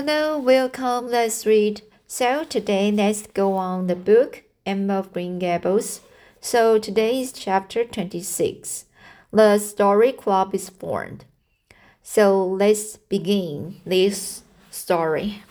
Hello, welcome. Let's read. So today let's go on the book Anne of Green Gables. So today is chapter 26. The story club is formed. So let's begin this story.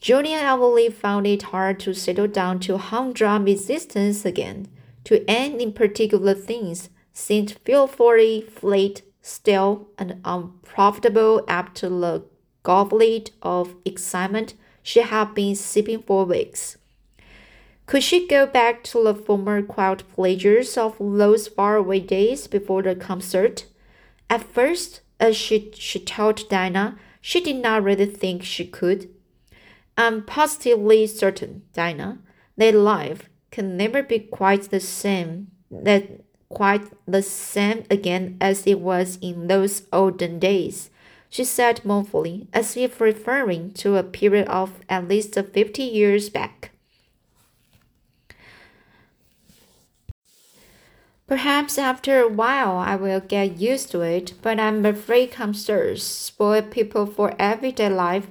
Julia Everly found it hard to settle down to humdrum existence again. To Anne in particular things seemed fearfully flat, stale, and unprofitable after the goblet of excitement she had been sipping for weeks. Could she go back to the former quiet pleasures of those faraway days before the concert? At first, as she, she told Dinah, she did not really think she could. I'm positively certain, Dinah, that life can never be quite the same that quite the same again as it was in those olden days she said mournfully, as if referring to a period of at least fifty years back. Perhaps after a while I will get used to it, but I'm afraid concerts spoil people for everyday life.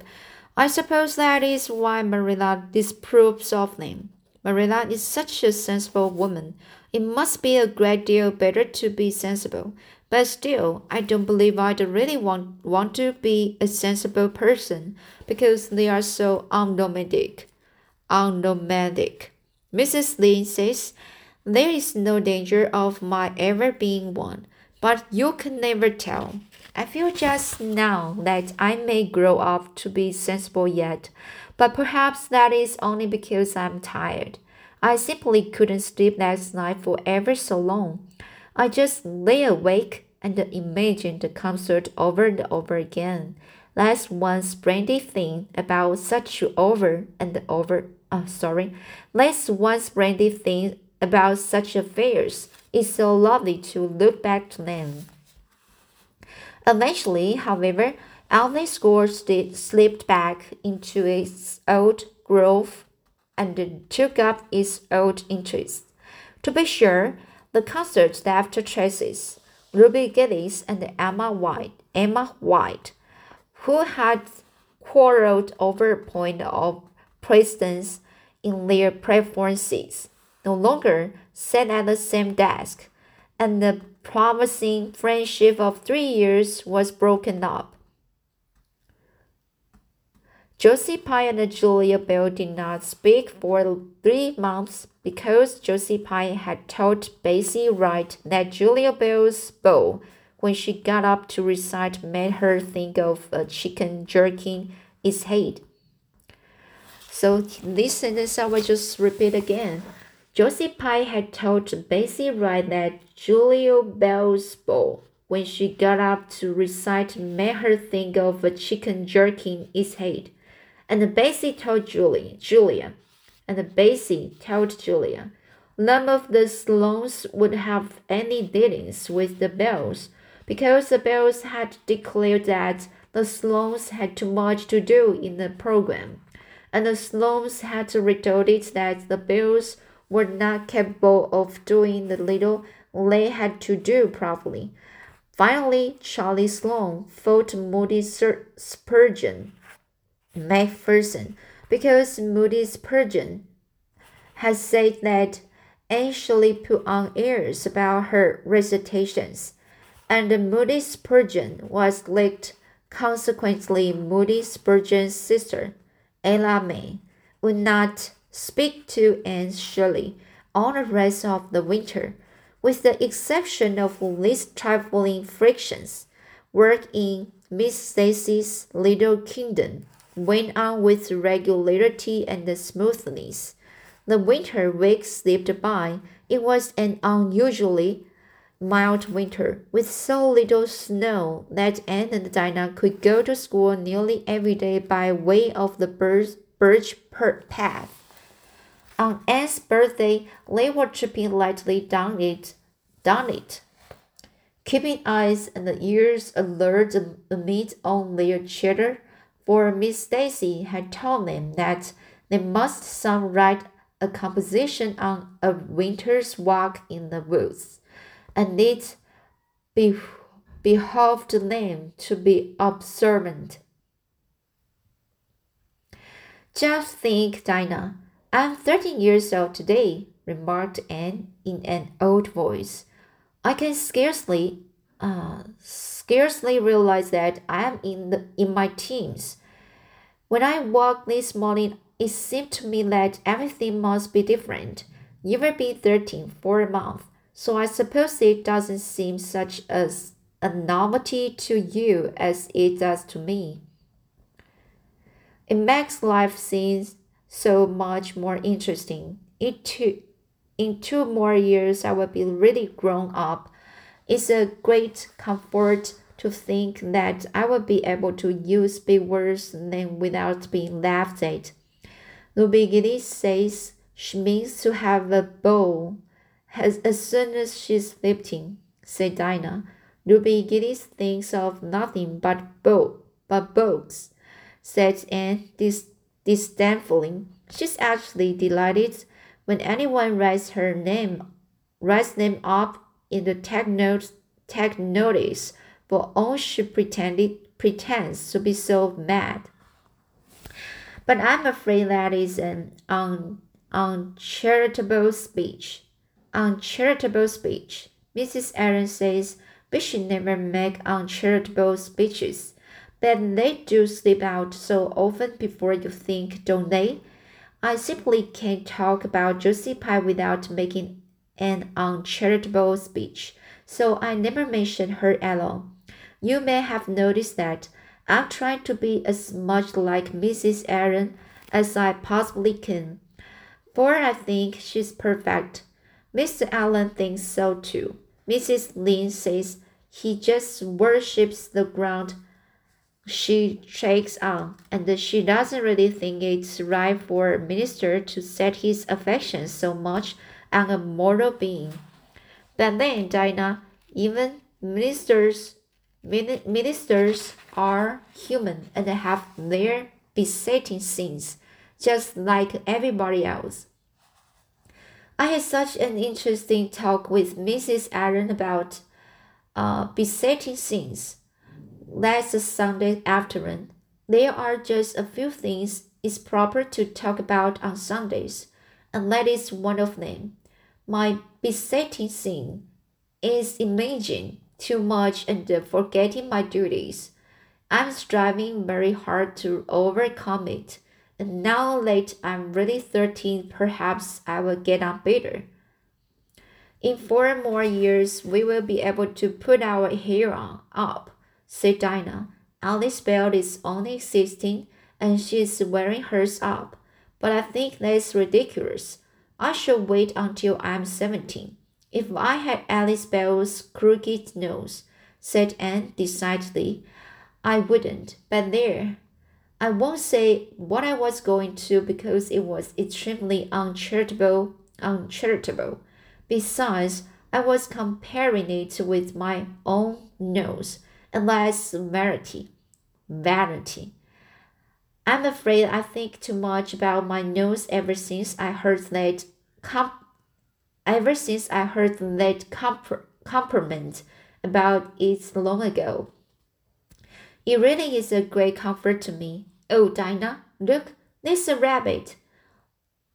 I suppose that is why Marilla disapproves of them. Marilla is such a sensible woman. It must be a great deal better to be sensible. But still, I don't believe I'd really want, want to be a sensible person because they are so unromantic. Unromantic. Mrs. Lynde says, There is no danger of my ever being one, but you can never tell. I feel just now that I may grow up to be sensible yet, but perhaps that is only because I'm tired. I simply couldn't sleep last night for ever so long. I just lay awake and imagined the concert over and over again. That's one splendid thing about such over and over. Uh, sorry, that's one splendid thing about such affairs. It's so lovely to look back to them. Eventually, however, Avonlea School slipped back into its old groove and took up its old interest. To be sure, the concert left traces. Ruby Gillis and Emma White, Emma White, who had quarreled over a point of precedence in their preferences, no longer sat at the same desk, and the promising friendship of three years was broken up. Josie Pye and Julia Bell did not speak for three months because Josie Pye had told Betsy Wright that Julia Bell's bow, when she got up to recite, made her think of a chicken jerking its head. So this sentence I will just repeat again. Josie Pye had told Betsy Wright that Julia Bell's bow, when she got up to recite, made her think of a chicken jerking its head. And Betsy told Julie, Julia, and Betsy told Julia, none of the Sloanes would have any dealings with the Bells because the Bells had declared that the Sloanes had too much to do in the program, and the Sloanes had retorted that the Bells were not capable of doing the little they had to do properly. Finally, Charlie Sloane fought Moody Spurgeon Macpherson because Moody Spurgeon has said that Anne Shirley put on airs about her recitations, and Moody Spurgeon was licked. Consequently, Moody Spurgeon's sister, Ella May, would not speak to Anne Shirley all the rest of the winter, with the exception of these trifling frictions. Work in Miss Stacy's little kingdom went on with regularity and smoothness. The winter weeks slipped by. It was an unusually mild winter, with so little snow that Anne and Dinah could go to school nearly every day by way of the birch birch path. On Anne's birthday, they were tripping lightly down it, down it, keeping eyes and ears alert amid all their chatter for Miss Stacy had told them that they must some write a composition on a winter's walk in the woods, and it behoved them to be observant. Just think, Dinah. I'm 13 years old today, remarked Anne in an old voice. I can scarcely, uh, scarcely realize that I am in the in my teens. When I woke this morning, it seemed to me that everything must be different. You will be 13 for a month, so I suppose it doesn't seem such as a novelty to you as it does to me. It makes life seem so much more interesting. It too, in two more years, I will be really grown up. It's a great comfort to think that I will be able to use big words then without being laughed at. Ruby Gillis says she means to have a beau as, as soon as she's 15, said Dinah. Ruby Gillis thinks of nothing but beau, but beaux, said Anne dis- disdainfully. She's actually delighted when anyone writes her name, writes them up in the tag, note, tag notice for all she pretended pretends to be so mad. But I'm afraid that is an un, uncharitable speech. Uncharitable speech. Mrs. Aaron says we should never make uncharitable speeches. But they do slip out so often before you think, don't they? I simply can't talk about Josie Pye without making an uncharitable speech, so I never mention her at all. You may have noticed that I'm trying to be as much like Mrs. Aaron as I possibly can, for I think she's perfect. Mr. Allen thinks so too. Mrs. Lynde says he just worships the ground she shakes on, and she doesn't really think it's right for a minister to set his affections so much on a mortal being. But then, Dinah, even ministers Ministers are human and have their besetting sins, just like everybody else. I had such an interesting talk with Mrs. Aaron about uh, besetting sins last Sunday afternoon. There are just a few things it's proper to talk about on Sundays, and that is one of them. My besetting sin is imagining too much and forgetting my duties. I'm striving very hard to overcome it. And now that I'm really 13, perhaps I will get on better. In four more years, we will be able to put our hair on up, said Dinah. Alice Bell is only 16 and she's wearing hers up, but I think that's ridiculous. I should wait until I'm 17. If I had Alice Bell's crooked nose, said Anne decidedly, I wouldn't. But there, I won't say what I was going to because it was extremely uncharitable. Uncharitable. Besides, I was comparing it with my own nose, and that's vanity. Vanity. I'm afraid I think too much about my nose ever since I heard that comp ever since I heard that comp- compliment about it long ago. It really is a great comfort to me. Oh, Dinah, look, there's a rabbit.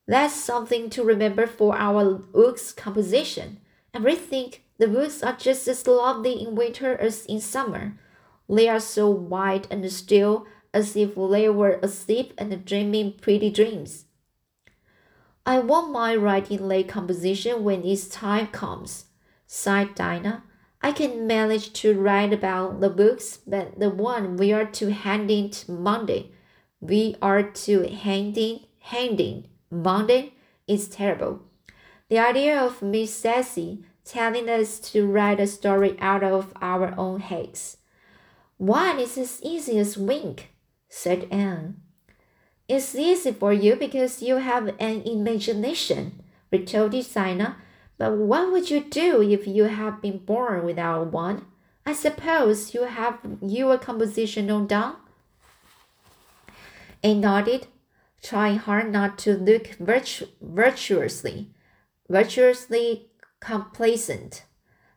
That's something to remember for our woods composition. And we think the woods are just as lovely in winter as in summer. They are so white and still as if they were asleep and dreaming pretty dreams. I won't mind writing late composition when its time comes, sighed Dinah. I can manage to write about the books, but the one we are to hand in Monday, we are to hand in, hand in Monday is terrible. The idea of Miss Stacy telling us to write a story out of our own heads. One is as easy as wink, said Anne. It's easy for you because you have an imagination, retorted Dinah. But what would you do if you had been born without one? I suppose you have your composition on down? Anne nodded, trying hard not to look virtu virtuously, virtuously complacent,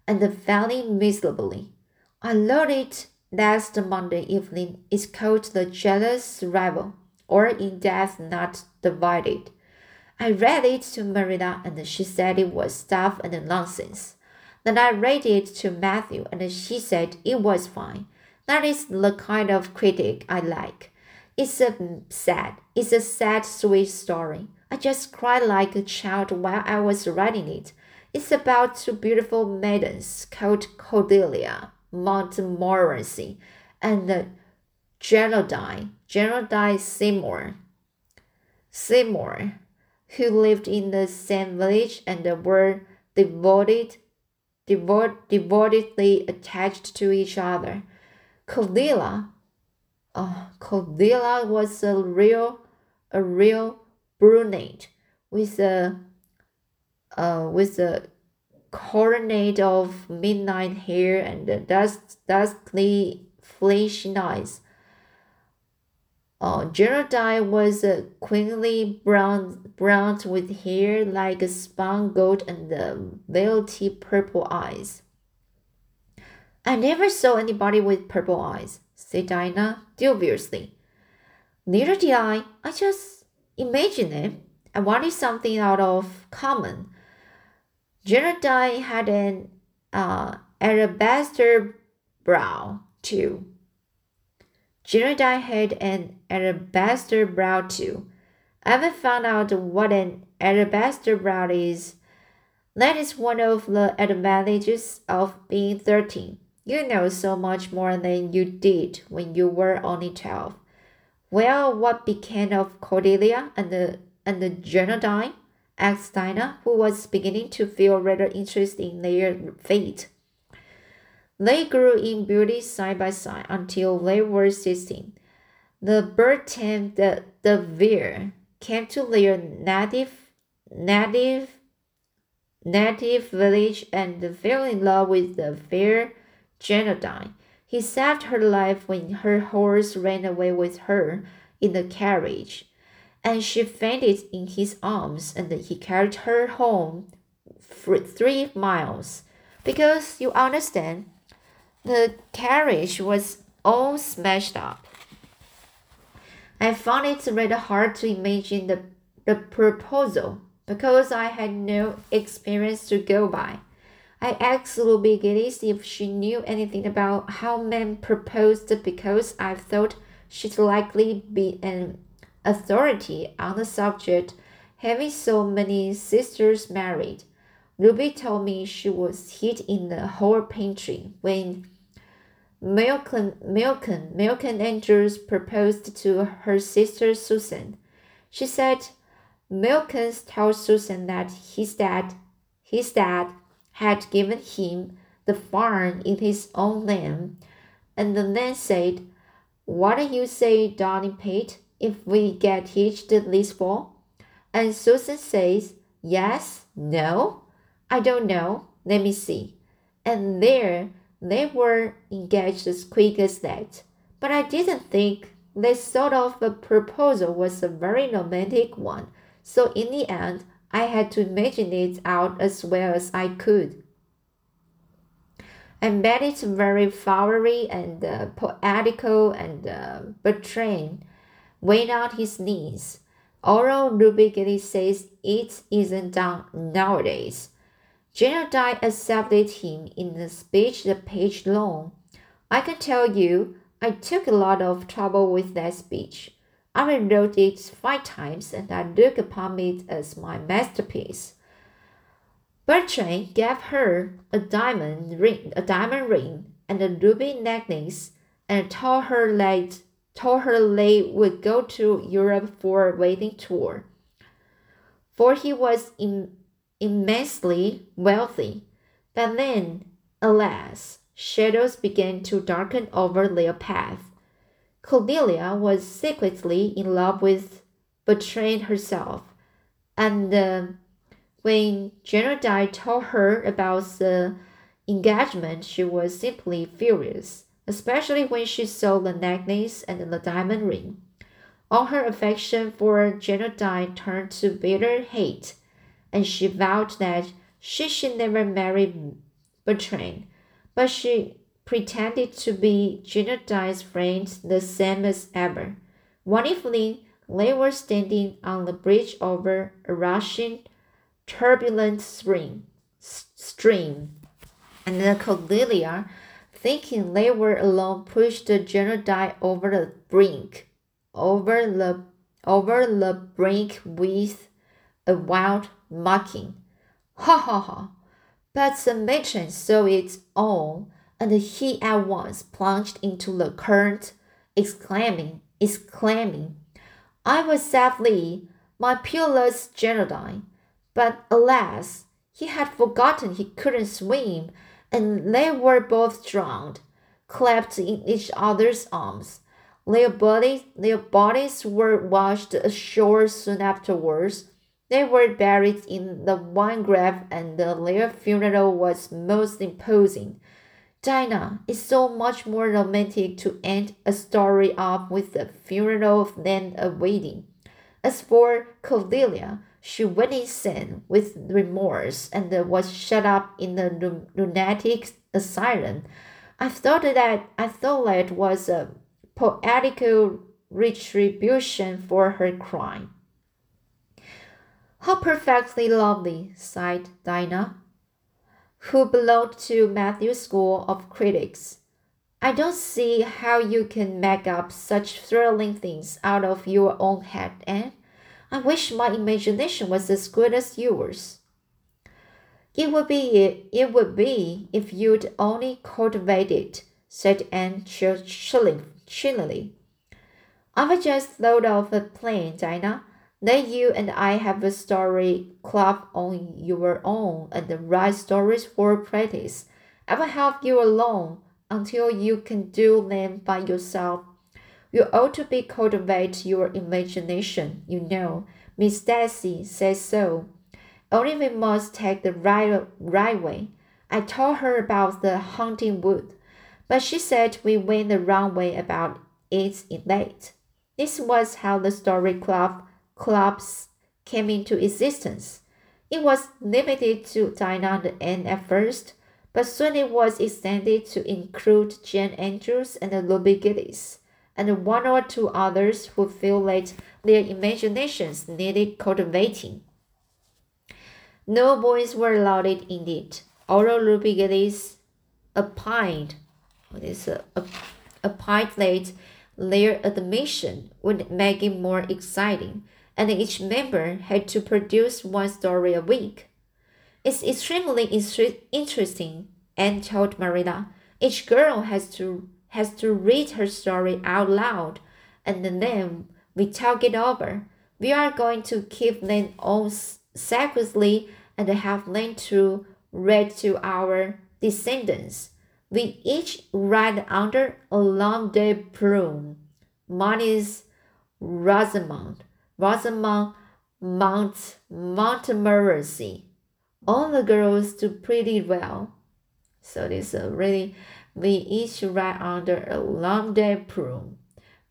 and failing miserably. I learned it last Monday evening. It's called The Jealous Rival. or in death not divided. I read it to Marilla and she said it was stuff and nonsense. Then I read it to Matthew and she said it was fine. That is the kind of critic I like. It's a sad, it's a sad, sweet story. I just cried like a child while I was writing it. It's about two beautiful maidens called Cordelia Montmorency and the Geraldine, Geraldine Seymour. Seymour, who lived in the same village and were devoted, devoted, devotedly attached to each other. Cordelia, oh, Cordelia was a real, a real brunette with a, uh, with a coronet of midnight hair and the dust, dusky, fleshy eyes. Uh, Geraldine was a queenly brown, brown with hair like a spun gold and uh, velvety purple eyes. I never saw anybody with purple eyes, said Dinah dubiously. Neither did I. I just imagined it. I wanted something out of common. Geraldine had an uh, alabaster brow, too. Geraldine had an alabaster brow, too. I haven't found out what an alabaster brow is. That is one of the advantages of being 13. You know so much more than you did when you were only 12. Well, what became of Cordelia and the, and the? Asked Dinah, who was beginning to feel rather interested in their fate. They grew in beauty side by side until they were sixteen. The bird tamed the, the deer came to their native native native village and fell in love with the fair Geraldine. He saved her life when her horse ran away with her in the carriage, and she fainted in his arms, and he carried her home for three miles. Because you understand, the carriage was all smashed up. I found it rather hard to imagine the, the proposal because I had no experience to go by. I asked Ruby Gillis if she knew anything about how men proposed because I thought she'd likely be an authority on the subject, having so many sisters married. Ruby told me she was hit in the whole pantry when Milken, Milken, Malcolm Andrews proposed to her sister Susan. She said Malcolm told Susan that his dad, his dad had given him the farm in his own name, and the man said, What do you say, darling Pete, if we get hitched this fall? And Susan says, Yes, no, I don't know, let me see. And there they were engaged as quick as that. But I didn't think this sort of a proposal was a very romantic one, so in the end, I had to imagine it out as well as I could. I made it very flowery and uh, poetical, and uh, Bertrand went out his knees. Ruby Gillis says it isn't done nowadays, Geraldine accepted him in a speech the page long. I can tell you, I took a lot of trouble with that speech. I rewrote it five times and I look upon it as my masterpiece. Bertrand gave her a diamond ring, a diamond ring and a ruby necklace, and told her that told her they would go to Europe for a wedding tour. For he was in immensely wealthy. But then, alas, shadows began to darken over their path. Cordelia was secretly in love with Bertrand herself, and uh, when Geraldine told her about the engagement, she was simply furious, especially when she saw the necklace and the diamond ring. All her affection for Geraldine turned to bitter hate and she vowed that she should never marry Bertrand, but she pretended to be Geraldine's friend the same as ever. One evening, they were standing on the bridge over a rushing, turbulent stream. stream. And the Cordelia, thinking they were alone, pushed the Dai over the brink, over the over the brink with a wild mocking. Ha ha ha! But the matron saw it all, and he at once plunged into the current, exclaiming, exclaiming, I was sadly my peerless General but alas, he had forgotten he couldn't swim, and they were both drowned, clapped in each other's arms. Their bodies, their bodies were washed ashore soon afterwards. They were buried in the one grave, and their funeral was most imposing. Dinah, it's so much more romantic to end a story off with a funeral than a wedding. As for Cordelia, she went insane with remorse and was shut up in the lunatic asylum. I thought that I thought that was a poetical retribution for her crime. How perfectly lovely, sighed Dinah who belonged to Matthew's School of Critics. I don't see how you can make up such thrilling things out of your own head, Anne. I wish my imagination was as good as yours. It would be it would be if you'd only cultivate it, said Anne chillingly. I've just thought of a plan, Dinah. Let you and I have a story club on your own and write stories for practice. I will help you along until you can do them by yourself. You ought to be cultivate your imagination, you know. Miss Stacy says so. Only we must take the right, right way. I told her about the haunting wood, but she said we went the wrong way about it In late. This was how the story club clubs came into existence. It was limited to Dinah and at first, but soon it was extended to include Jane Andrews and the Ruby Gillis, and one or two others who feel that their imaginations needed cultivating. No boys were allowed in it, although Gillis opined, what is a, a, opined that their admission would make it more exciting and each member had to produce one story a week. It's extremely interesting, Anne told Marilla. Each girl has to has to read her story out loud, and then we talk it over. We are going to keep them all secretly and have them to read to our descendants. We each write under a nom de plume. Mine is Rosamond. Rosamond Mount Montmorency. All the girls do pretty well. So this is really we each write under a nom de plume.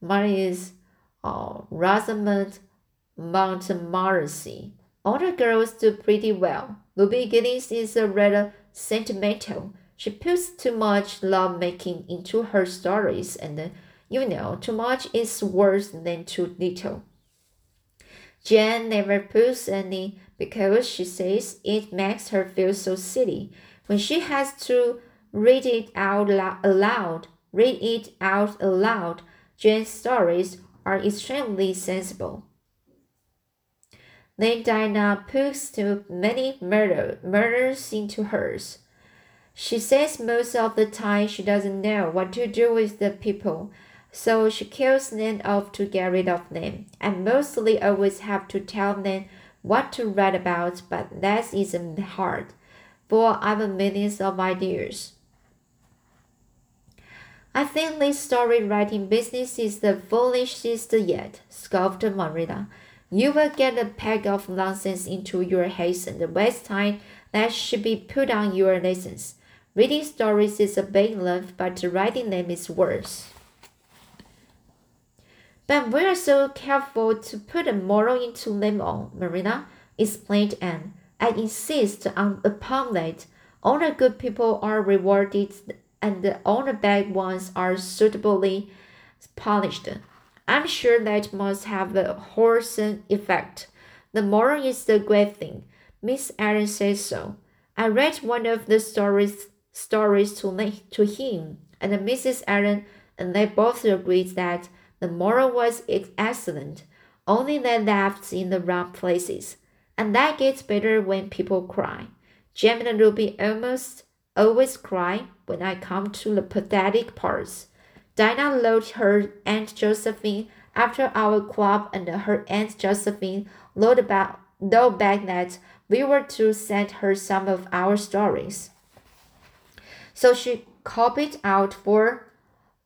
Mine is uh, Rosamond Montmorency. All the girls do pretty well. Ruby Gillis is a rather sentimental. She puts too much love making into her stories, and you know, too much is worse than too little. Jen never puts any because she says it makes her feel so silly when she has to read it out aloud. Read it out aloud. Jane's stories are extremely sensible. Then Dinah puts too many murder, murders into hers. She says most of the time she doesn't know what to do with the people so she kills them off to get rid of them. I mostly always have to tell them what to write about, but that isn't hard, for I've millions of ideas. I think this story writing business is the foolishest yet, scoffed Marilla. You will get a pack of nonsense into your head and waste time that should be put on your lessons. Reading stories is a big love, but writing them is worse. But we're so careful to put a moral into them all, Marilla, explained Anne. I insist on upon that. All the good people are rewarded and all the bad ones are suitably punished. I'm sure that must have a wholesome effect. The moral is the great thing. Miss Aaron says so. I read one of the stories stories to to him, and Mrs. Aaron and they both agreed that the moral was excellent. Only they laughed in the wrong places, and that gets better when people cry. Jem and Ruby almost always cry when I come to the pathetic parts. Dinah loved her Aunt Josephine after our club, and her Aunt Josephine wrote about though back that we were to send her some of our stories. So she copied out four,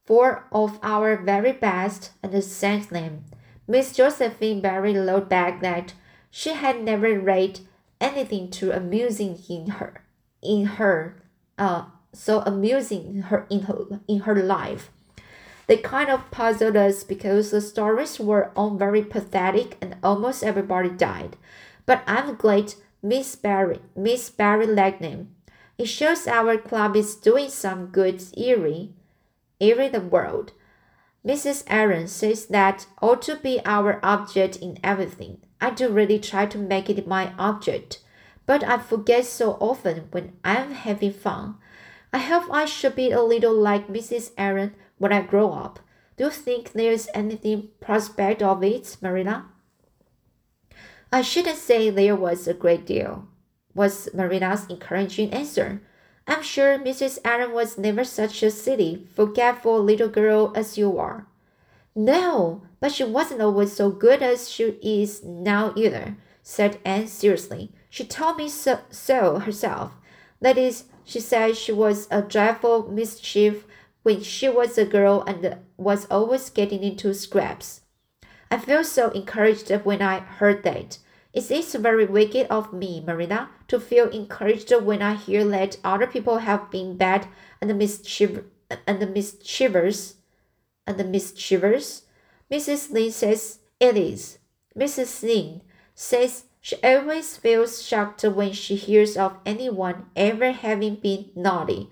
four of our very best and sent them. Miss Josephine Barry wrote back that she had never read anything too amusing in her, in her, uh, so amusing her in her in her life. They kind of puzzled us because the stories were all very pathetic and almost everybody died. But I'm glad Miss Barry, Miss Barry them. It shows our club is doing some good eerie, eerie the world. Mrs. Aaron says that ought to be our object in everything. I do really try to make it my object, but I forget so often when I'm having fun. I hope I should be a little like Mrs. Aaron when I grow up. Do you think there's anything prospect of it, Marilla? I shouldn't say there was a great deal, was Marilla's encouraging answer. I'm sure Mrs. Aaron was never such a silly, forgetful little girl as you are. No, but she wasn't always so good as she is now either, said Anne seriously. She told me so, so herself. That is, she said she was a dreadful mischief when she was a girl and was always getting into scraps. I feel so encouraged when I heard that. It is very wicked of me, Marilla, to feel encouraged when I hear that other people have been bad and mischief and mischievous and the mischievous. Mrs. Lynde says it is. Mrs. Lynde says she always feels shocked when she hears of anyone ever having been naughty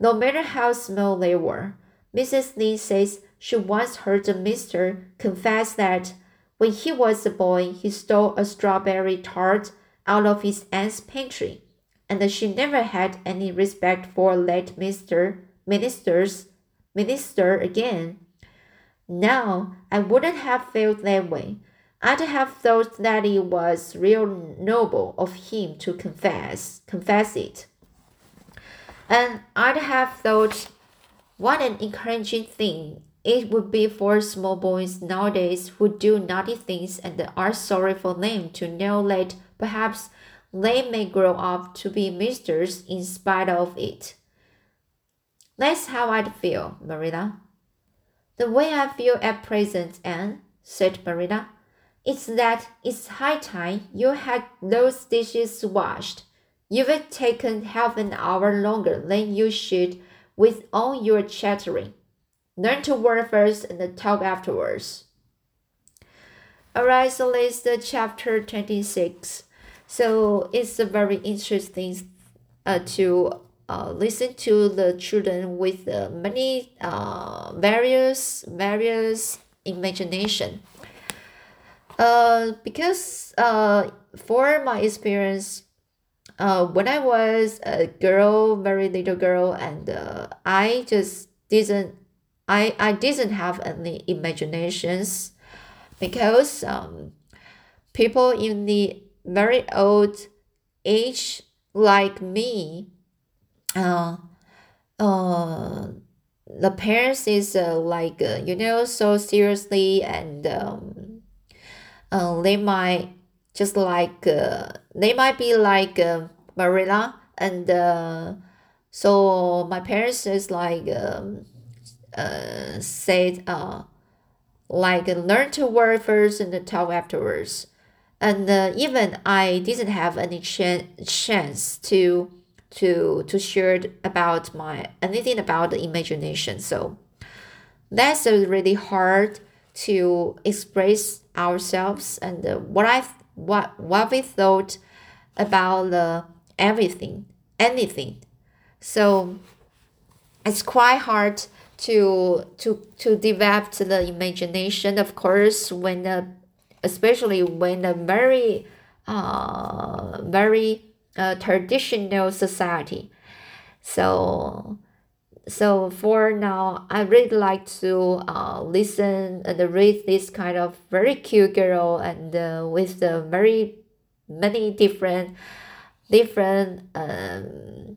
no matter how small they were. Mrs. Lee says she once heard a mister confess that when he was a boy, he stole a strawberry tart out of his aunt's pantry, and she never had any respect for late Mister Minister's minister again. Now, I wouldn't have felt that way. I'd have thought that it was real noble of him to confess confess it. And I'd have thought what an encouraging thing it would be for small boys nowadays who do naughty things and are sorry for them to know that perhaps they may grow up to be misters in spite of it. That's how I'd feel, Marilla. The way I feel at present, Anne, said Marilla, is that it's high time you had those dishes washed. You've taken half an hour longer than you should with all your chattering. Learn to work first and talk afterwards. Alright, so let's the chapter 26. So it's a very interesting uh, to uh, listen to the children with uh, many uh, various various imagination. Uh, because uh, for my experience, uh, when I was a girl, very little girl, and uh, I just didn't, I, I didn't have any imaginations because um, people in the very old age like me, uh, uh, the parents is uh, like uh, you know so seriously and um, uh, they might just like uh, they might be like uh, Marilla and uh, so my parents is like um, uh, said uh, like learn to work first and talk afterwards. And uh, even I didn't have any ch- chance to to to share about my anything about the imagination. So that's really hard to express ourselves and what I what what we thought about the everything anything. So it's quite hard to to to develop the imagination of course when the especially when a very uh very uh, traditional society. So so for now i really like to uh, listen and read this kind of very cute girl and uh, with the very many different different um,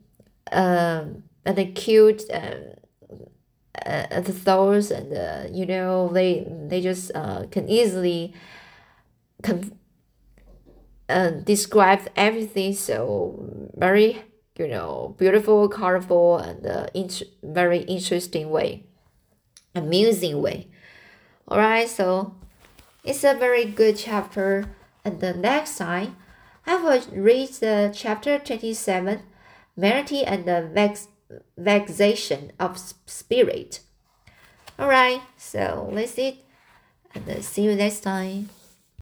um, and cute um, uh, thoughts and uh, you know they they just uh, can easily can uh, describe everything. So very you know beautiful colorful and uh, int- very interesting way amusing way all right so it's a very good chapter and the next time i will read the chapter 27 vanity and the vex vexation of spirit. Alright, so let's see and see you next time.